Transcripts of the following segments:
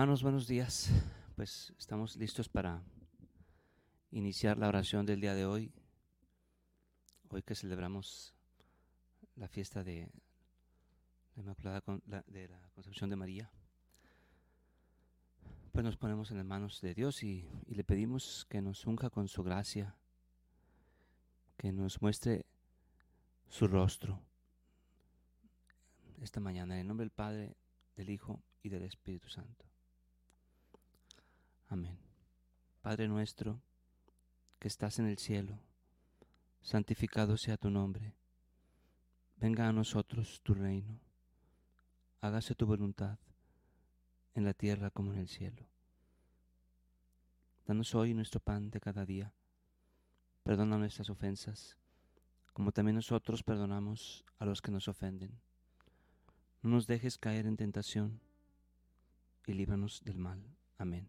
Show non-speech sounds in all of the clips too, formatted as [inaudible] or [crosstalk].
Hermanos, buenos días. Pues estamos listos para iniciar la oración del día de hoy. Hoy que celebramos la fiesta de la Inmaculada de la Concepción de María. Pues nos ponemos en las manos de Dios y, y le pedimos que nos unja con su gracia, que nos muestre su rostro esta mañana en el nombre del Padre, del Hijo y del Espíritu Santo. Amén. Padre nuestro, que estás en el cielo, santificado sea tu nombre. Venga a nosotros tu reino. Hágase tu voluntad en la tierra como en el cielo. Danos hoy nuestro pan de cada día. Perdona nuestras ofensas, como también nosotros perdonamos a los que nos ofenden no nos dejes caer en tentación y líbranos del mal. Amén.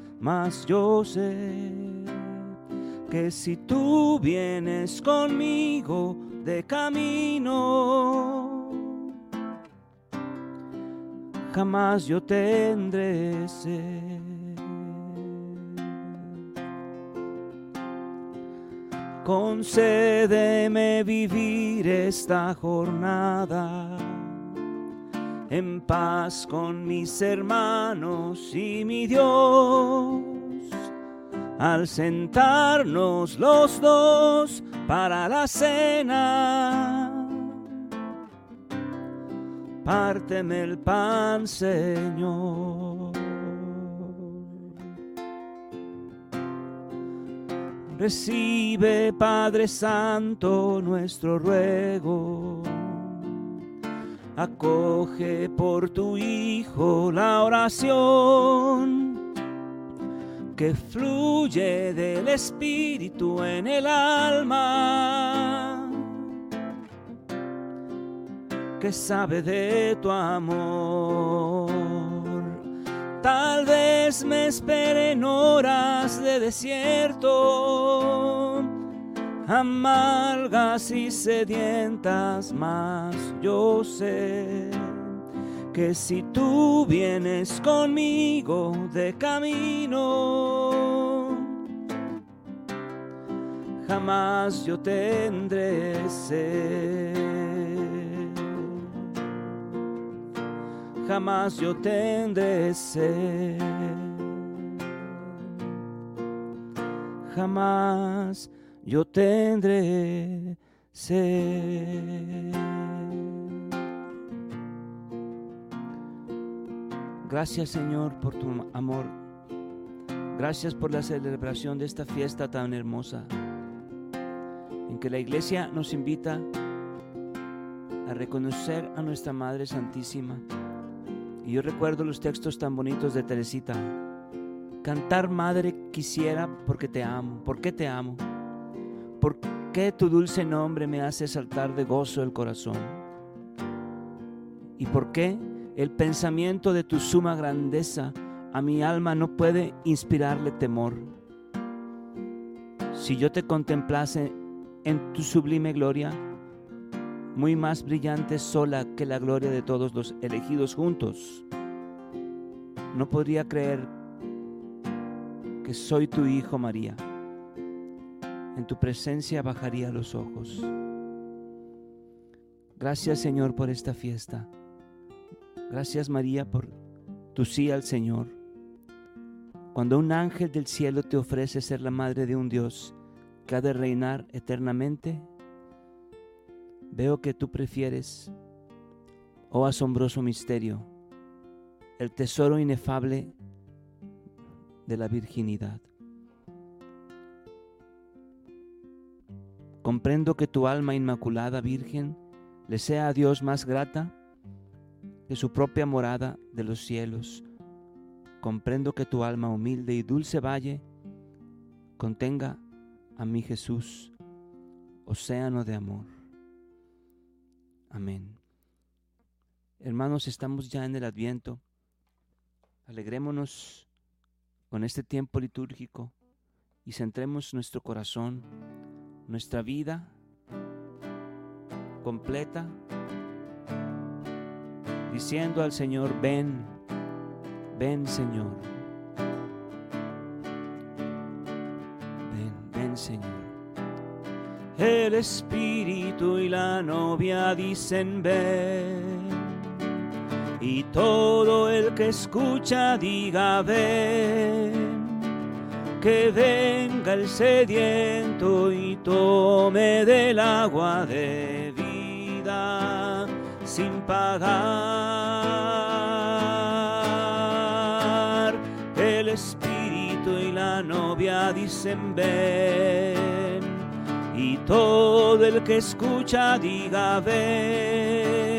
mas yo sé que si tú vienes conmigo de camino, jamás yo tendré sed. Concédeme vivir esta jornada en paz con mis hermanos y mi Dios. Al sentarnos los dos para la cena, párteme el pan, Señor. Recibe, Padre Santo, nuestro ruego acoge por tu Hijo la oración que fluye del Espíritu en el alma, que sabe de tu amor. Tal vez me esperen horas de desierto amargas y sedientas, mas yo sé que si tú vienes conmigo de camino, jamás yo tendré sed. Jamás yo tendré sed. Jamás yo tendré sed. Gracias Señor por tu amor. Gracias por la celebración de esta fiesta tan hermosa en que la iglesia nos invita a reconocer a nuestra Madre Santísima. Y yo recuerdo los textos tan bonitos de Teresita. Cantar Madre quisiera porque te amo. ¿Por qué te amo? ¿Por qué tu dulce nombre me hace saltar de gozo el corazón? ¿Y por qué El pensamiento de tu suma grandeza a mi alma no puede inspirarle temor. Si yo te contemplase en tu sublime gloria, muy más brillante sola que la gloria de todos los elegidos juntos, no podría creer que soy tu hijo María. En tu presencia bajaría los ojos. Gracias Señor por esta fiesta. Gracias María por tu sí al Señor. Cuando un ángel del cielo te ofrece ser la madre de un Dios que ha de reinar eternamente, veo que tú prefieres, oh asombroso misterio, el tesoro inefable de la virginidad. Comprendo que tu alma inmaculada virgen le sea a Dios más grata que su propia morada de los cielos. Comprendo que tu alma humilde y dulce valle contenga a mi Jesús, océano de amor. Amén. Hermanos, estamos ya en el Adviento. Alegrémonos con este tiempo litúrgico y centremos nuestro corazón, nuestra vida completa, diciendo al Señor, ven, ven Señor, ven, ven Señor. El Espíritu y la novia dicen ven, y todo el que escucha diga ven que venga el sediento y tome del agua de vida sin pagar. El Espíritu y la novia dicen ven, y todo el que escucha diga ven,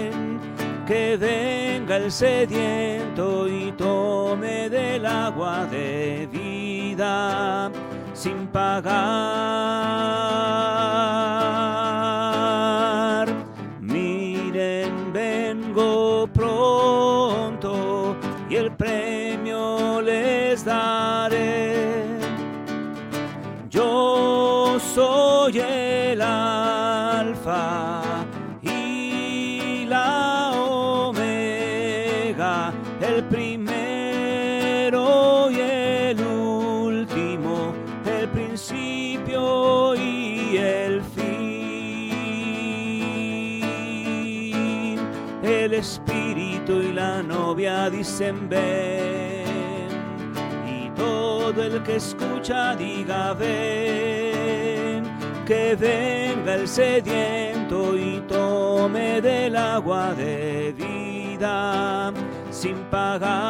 que venga el sediento y tome del agua de vida sin pagar. Miren, vengo pronto y el premio les daré. Yo soy el alfa dicen ven, y todo el que escucha diga ven, que venga el sediento y tome del agua de vida sin pagar.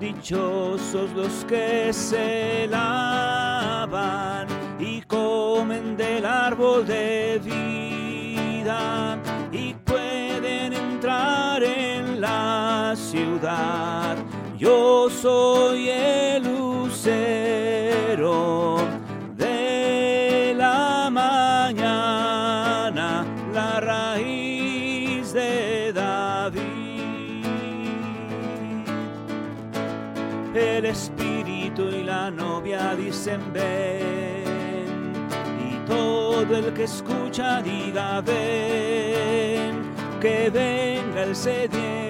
Dichosos los que se lavan y comen del árbol de vida la ciudad. Yo soy el lucero de la mañana, la raíz de David. El espíritu y la novia dicen ven, y todo el que escucha diga ven, que venga el sediento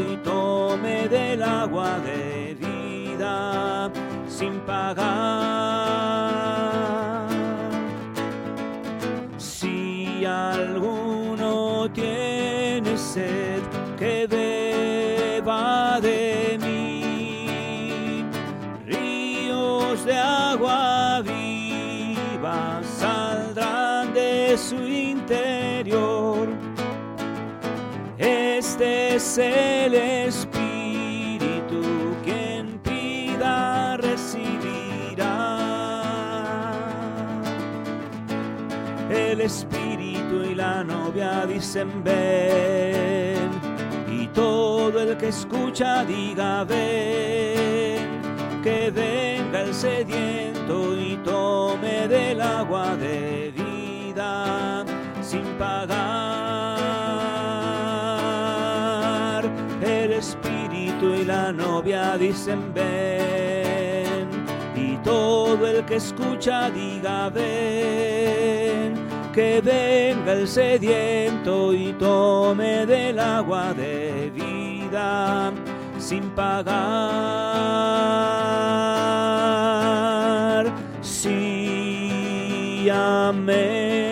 y tome del agua de vida sin pagar. Si alguno tiene sed, que beba de mí. Ríos de agua viva saldrán de su es el Espíritu quien pida recibirá. El Espíritu y la novia dicen ven, y todo el que escucha diga ven, que venga el sediento y tome del agua de vida sin pagar. La novia dicen ven, y todo el que escucha diga ven, que venga el sediento y tome del agua de vida sin pagar. Sí, amén.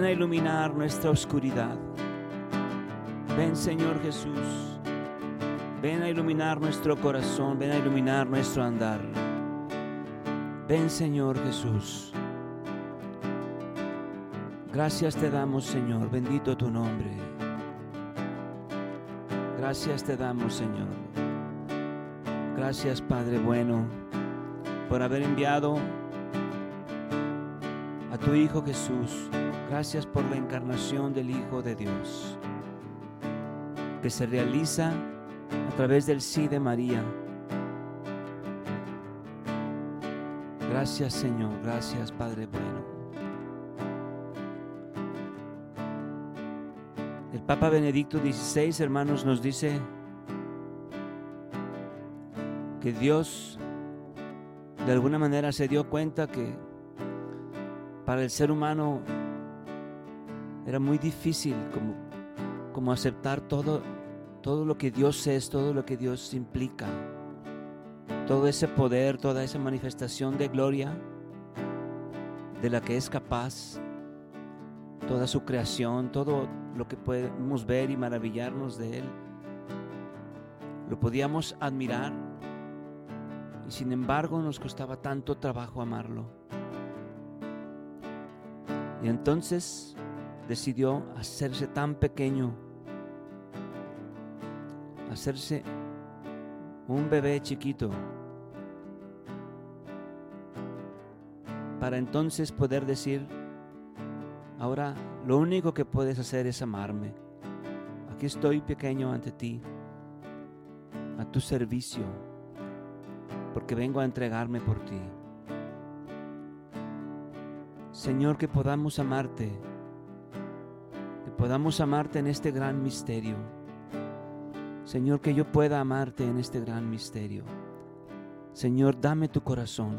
Ven a iluminar nuestra oscuridad. Ven, Señor Jesús. Ven a iluminar nuestro corazón. Ven a iluminar nuestro andar. Ven, Señor Jesús. Gracias te damos, Señor. Bendito tu nombre. Gracias te damos, Señor. Gracias, Padre bueno, por haber enviado a tu Hijo Jesús. Gracias por la encarnación del Hijo de Dios, que se realiza a través del sí de María. Gracias, Señor. Gracias, Padre bueno. El Papa Benedicto XVI, hermanos, nos dice que Dios de alguna manera se dio cuenta que para el ser humano era muy difícil como, como aceptar todo, todo lo que Dios es, todo lo que Dios implica, todo ese poder, toda esa manifestación de gloria de la que es capaz, toda su creación, todo lo que podemos ver y maravillarnos de Él. Lo podíamos admirar y sin embargo nos costaba tanto trabajo amarlo. Y entonces decidió hacerse tan pequeño, hacerse un bebé chiquito, para entonces poder decir, ahora lo único que puedes hacer es amarme. Aquí estoy pequeño ante ti, a tu servicio, porque vengo a entregarme por ti. Señor, que podamos amarte, podamos amarte en este gran misterio. Señor, que yo pueda amarte en este gran misterio. Señor, dame tu corazón.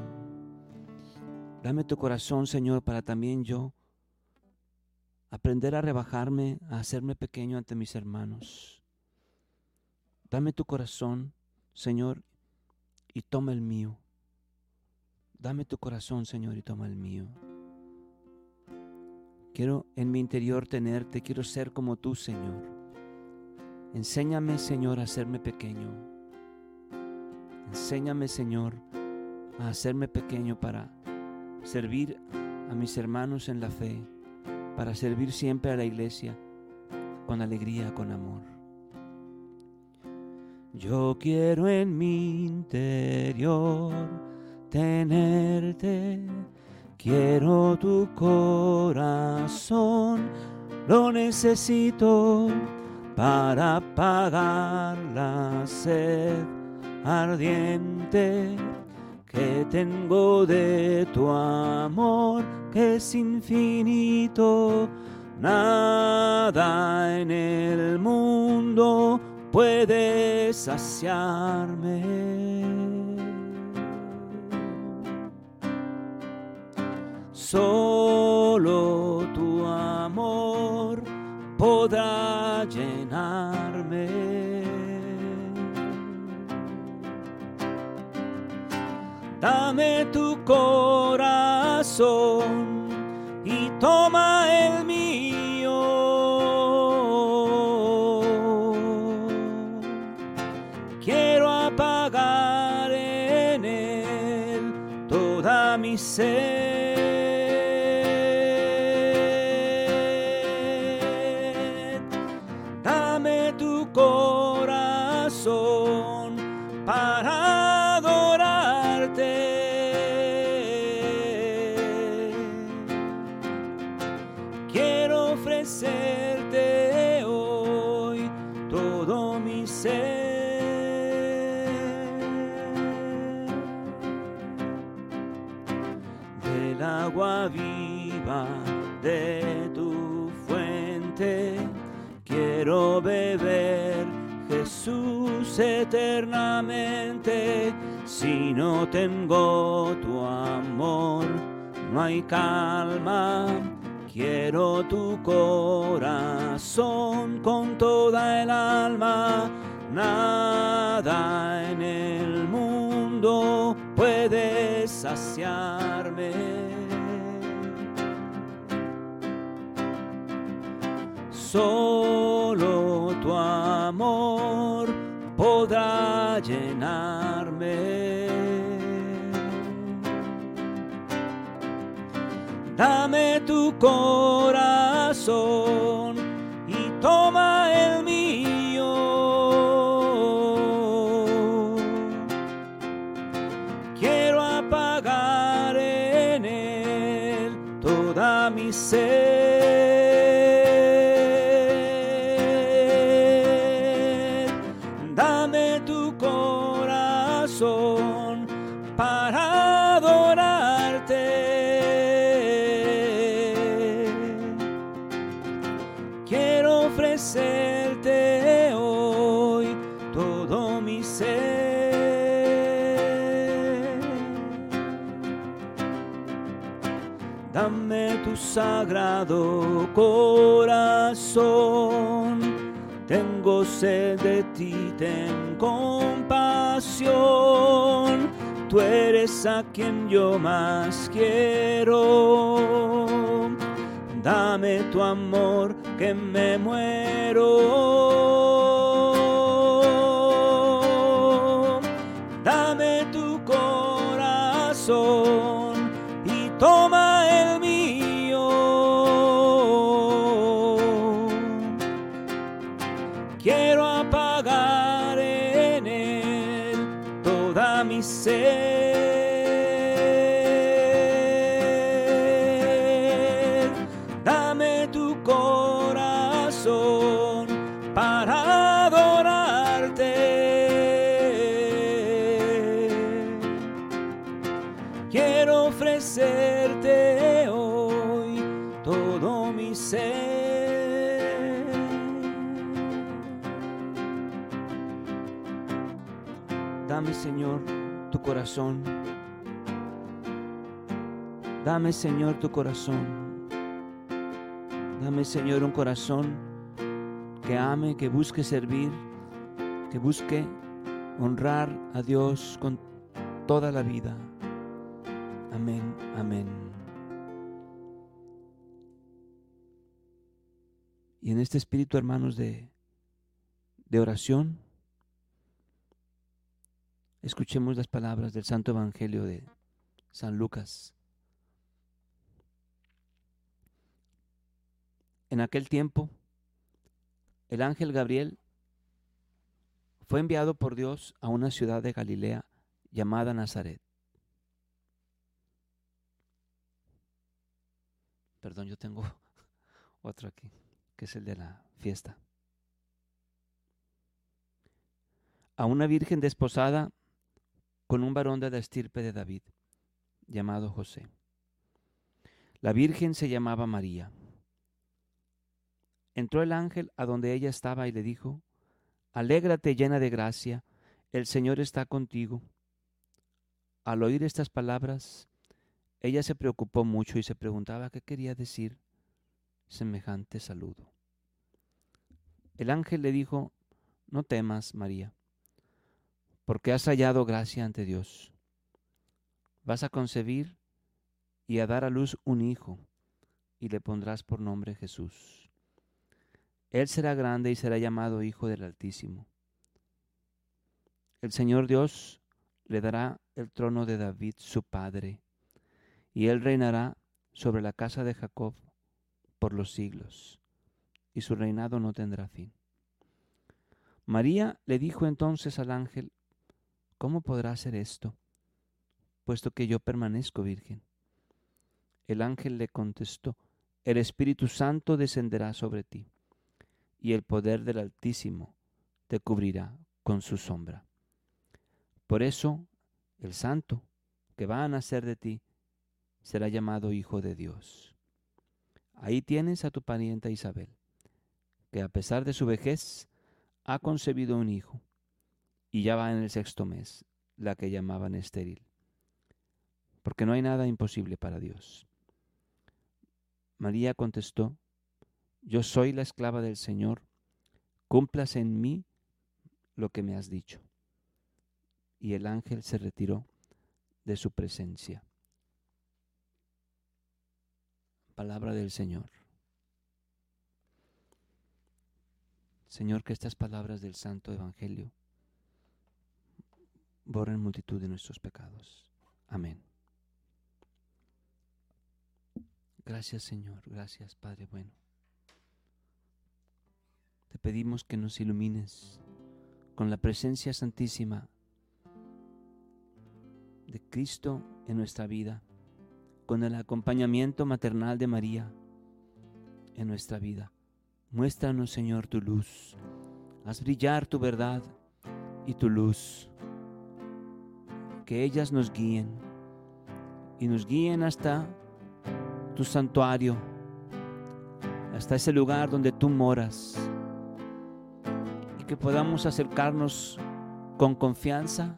Dame tu corazón, Señor, para también yo aprender a rebajarme, a hacerme pequeño ante mis hermanos. Dame tu corazón, Señor, y toma el mío. Dame tu corazón, Señor, y toma el mío. Quiero en mi interior tenerte, quiero ser como tú, Señor. Enséñame, Señor, a hacerme pequeño. Enséñame, Señor, a hacerme pequeño para servir a mis hermanos en la fe, para servir siempre a la iglesia con alegría, con amor. Yo quiero en mi interior tenerte, quiero tu corazón, lo necesito para apagar la sed ardiente que tengo de tu amor, que es infinito. Nada en el mundo puede saciarme. Solo tu amor podrá llenarme. Dame tu corazón y toma el mío. Quiero apagar en él toda mi sed. Eternamente. Si no tengo tu amor, no hay calma. Quiero tu corazón con toda el alma. Nada en el mundo puede saciarme. Solo tu amor llenarme. Dame tu corazón Quiero ofrecerte hoy todo mi ser. Dame tu sagrado corazón. Tengo sed de ti, ten compasión. Tú eres a quien yo más quiero. Dame tu amor que me muero. Dame tu corazón Señor, tu corazón. Dame, Señor, tu corazón. Dame, Señor, un corazón que ame, que busque servir, que busque honrar a Dios con toda la vida. Amén, amén. Y en este espíritu, hermanos, de, de oración, escuchemos las palabras del Santo Evangelio de San Lucas. En aquel tiempo, el ángel Gabriel fue enviado por Dios a una ciudad de Galilea llamada Nazaret. Perdón, yo tengo [laughs] otro aquí, que es el de la fiesta. A una virgen desposada con un varón de la estirpe de David, llamado José. La virgen se llamaba María. Entró el ángel a donde ella estaba y le dijo, Alégrate llena de gracia, el Señor está contigo. Al oír estas palabras, ella se preocupó mucho y se preguntaba qué quería decir semejante saludo. El ángel le dijo, No temas, María, porque has hallado gracia ante Dios. Vas a concebir y a dar a luz un hijo, y le pondrás por nombre Jesús. Él será grande y será llamado Hijo del Altísimo. El Señor Dios le dará el trono de David, su padre, y él reinará sobre la casa de Jacob por los siglos, y su reinado no tendrá fin. María le dijo entonces al ángel, ¿cómo podrá ser esto, puesto que yo permanezco virgen? El ángel le contestó, el Espíritu Santo descenderá sobre ti, y el poder del Altísimo te cubrirá con su sombra. Por eso, el santo que va a nacer de ti será llamado Hijo de Dios. Ahí tienes a tu parienta Isabel, que a pesar de su vejez ha concebido un hijo, y ya va en el sexto mes, la que llamaban estéril, porque no hay nada imposible para Dios. María contestó, Yo soy la esclava del Señor, cumplas en mí lo que me has dicho. Y el ángel se retiró de su presencia. Palabra del Señor. Señor, que estas palabras del Santo Evangelio borren multitud de nuestros pecados. Amén. Gracias Señor, gracias Padre bueno. Te pedimos que nos ilumines con la presencia santísima de Cristo en nuestra vida, con el acompañamiento maternal de María en nuestra vida. Muéstranos, Señor, tu luz. Haz brillar tu verdad y tu luz. Que ellas nos guíen y nos guíen hasta tu santuario, hasta ese lugar donde tú moras que podamos acercarnos con confianza,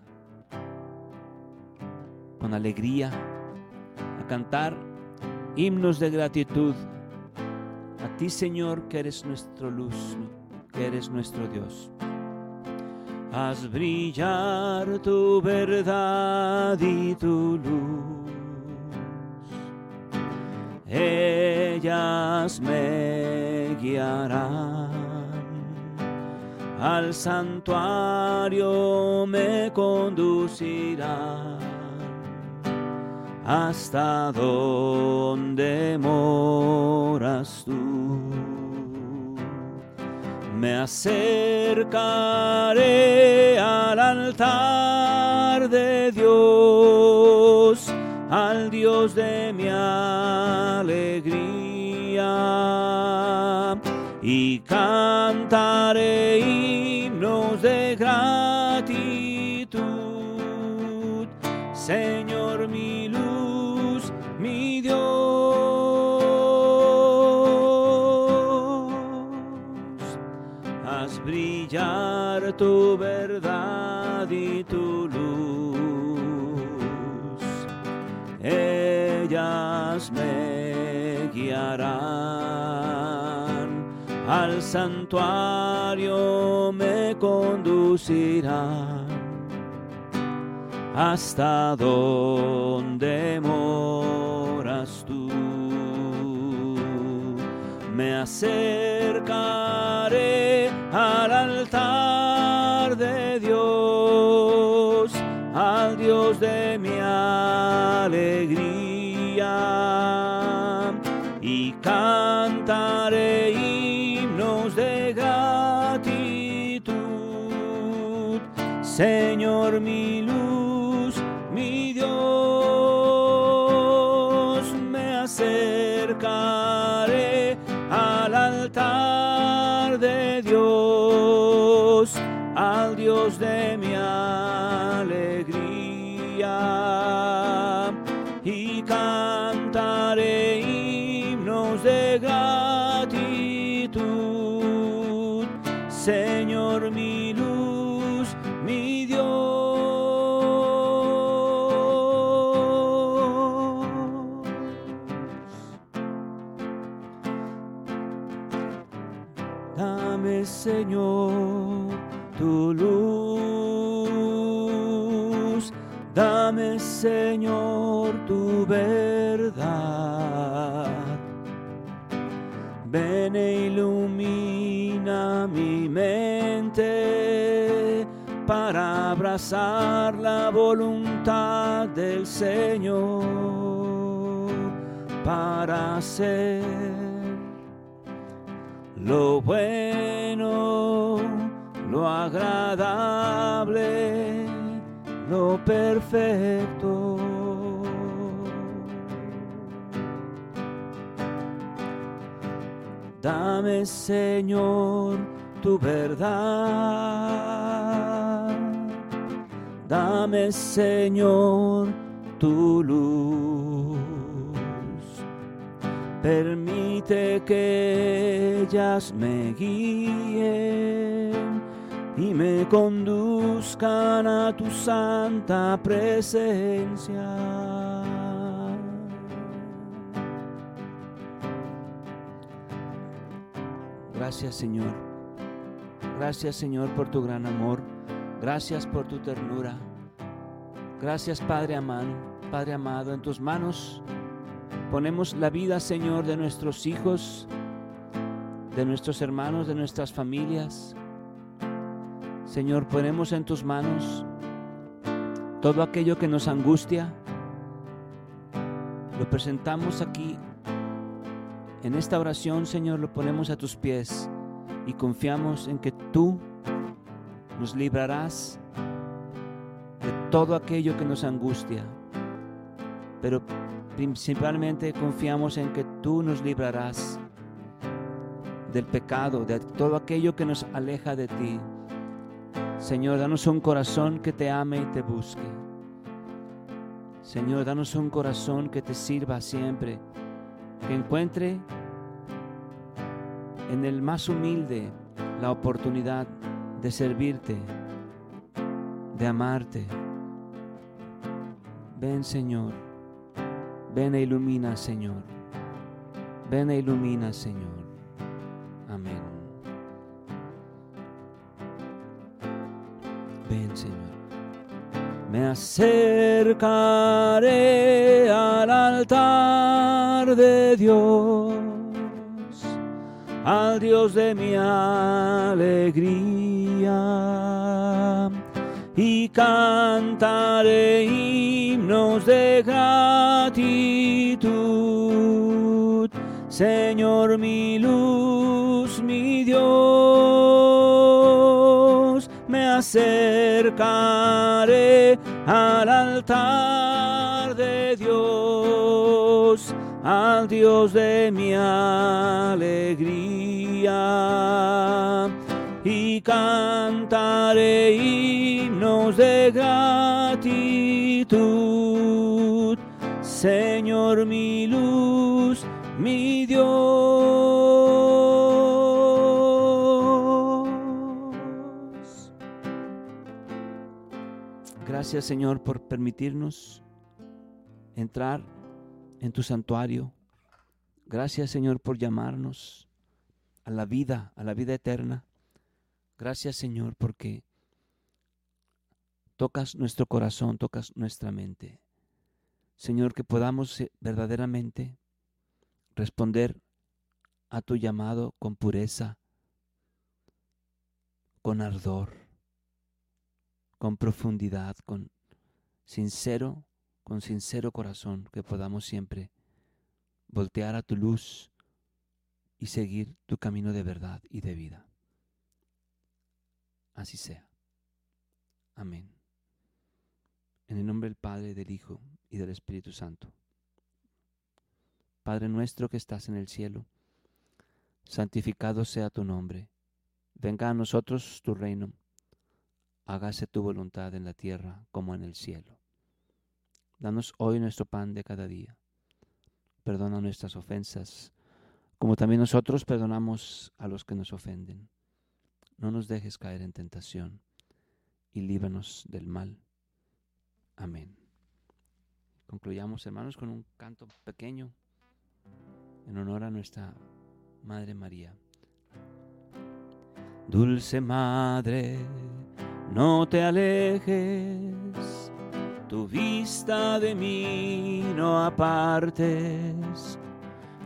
con alegría, a cantar himnos de gratitud a ti Señor que eres nuestro luz, que eres nuestro Dios. Haz brillar tu verdad y tu luz. Ellas me guiarán al santuario me conducirá hasta donde moras tú. Me acercaré al altar de Dios, al Dios de mi alegría y cantaré himnos de gratitud, Señor mi luz, mi Dios. Tu verdad y tu luz. Ellas me guiarán al santuario me conducirá hasta donde moras tú. Me acercaré al al Dios de mi alegría. Y cantaré Señor mi luz, mi Dios, Señor, tu verdad. Ven e ilumina mi mente para abrazar la voluntad del Señor, para ser lo bueno, lo agradable, perfecto. Dame, Señor, tu verdad. Dame, Señor, tu luz. Permite que ellas me guíen y me conduzcan a tu santa presencia. Gracias Señor. Gracias Señor por tu gran amor. Gracias por tu ternura. Gracias Padre amado, Padre amado, en tus manos ponemos la vida Señor de nuestros hijos, de nuestros hermanos, de nuestras familias. Señor, ponemos en tus manos todo aquello que nos angustia. Lo presentamos aquí en esta oración, Señor, lo ponemos a tus pies y confiamos en que tú nos librarás de todo aquello que nos angustia. Pero principalmente confiamos en que tú nos librarás del pecado, de todo aquello que nos aleja de ti. Señor, danos un corazón que te ame y te busque. Señor, danos un corazón que te sirva siempre que encuentre en el más humilde la oportunidad de servirte, de amarte. Ven Señor, ven e ilumina Señor, ven e ilumina Señor. Señor. Me acercaré al altar de Dios, al Dios de mi alegría, y cantaré himnos de gratitud, Señor mi luz, mi Dios, me acercaré al altar de Dios, al Dios de mi alegría, y cantaré himnos de gratitud, Señor mi luz, mi Dios. Gracias Señor por permitirnos entrar en tu santuario. Gracias Señor por llamarnos a la vida, a la vida eterna. Gracias Señor porque tocas nuestro corazón, tocas nuestra mente. Señor, que podamos eh, verdaderamente responder a tu llamado con pureza, con ardor, con profundidad, con sincero, con sincero corazón, que podamos siempre voltear a tu luz y seguir tu camino de verdad y de vida. Así sea. Amén. En el nombre del Padre, del Hijo y del Espíritu Santo. Padre nuestro que estás en el cielo, santificado sea tu nombre. Venga a nosotros tu reino. Hágase tu voluntad en la tierra como en el cielo. Danos hoy nuestro pan de cada día. Perdona nuestras ofensas, como también nosotros perdonamos a los que nos ofenden. No nos dejes caer en tentación y líbranos del mal. Amén. Concluyamos, hermanos, con un canto pequeño en honor a nuestra Madre María. Dulce Madre, no te alejes, tu vista de mí no apartes.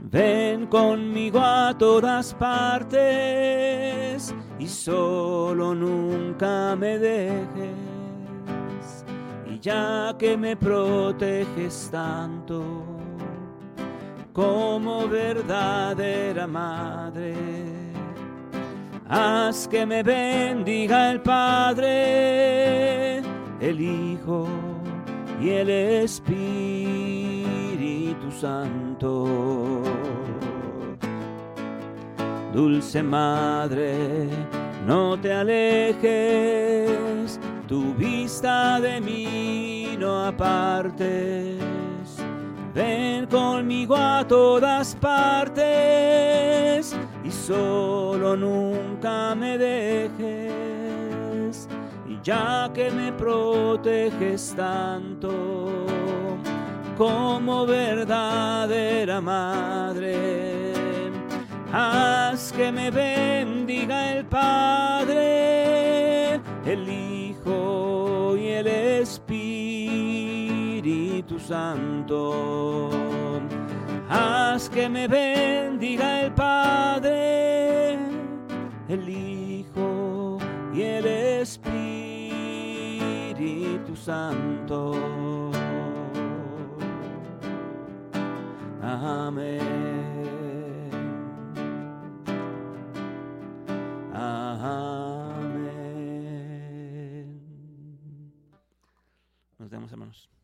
Ven conmigo a todas partes y solo nunca me dejes. Y ya que me proteges tanto, como verdadera madre. Haz que me bendiga el Padre, el Hijo y el Espíritu Santo. Dulce Madre, No te alejes, tu vista de mí no apartes. Ven conmigo a todas partes y solo nunca me dejes. Y ya que me proteges tanto como verdadera madre, haz que me bendiga el Padre, el Hijo y el Espíritu Santo. Haz que me bendiga el Padre, el Hijo y el Espíritu Santo. Amén. Amén. Nos vemos, hermanos.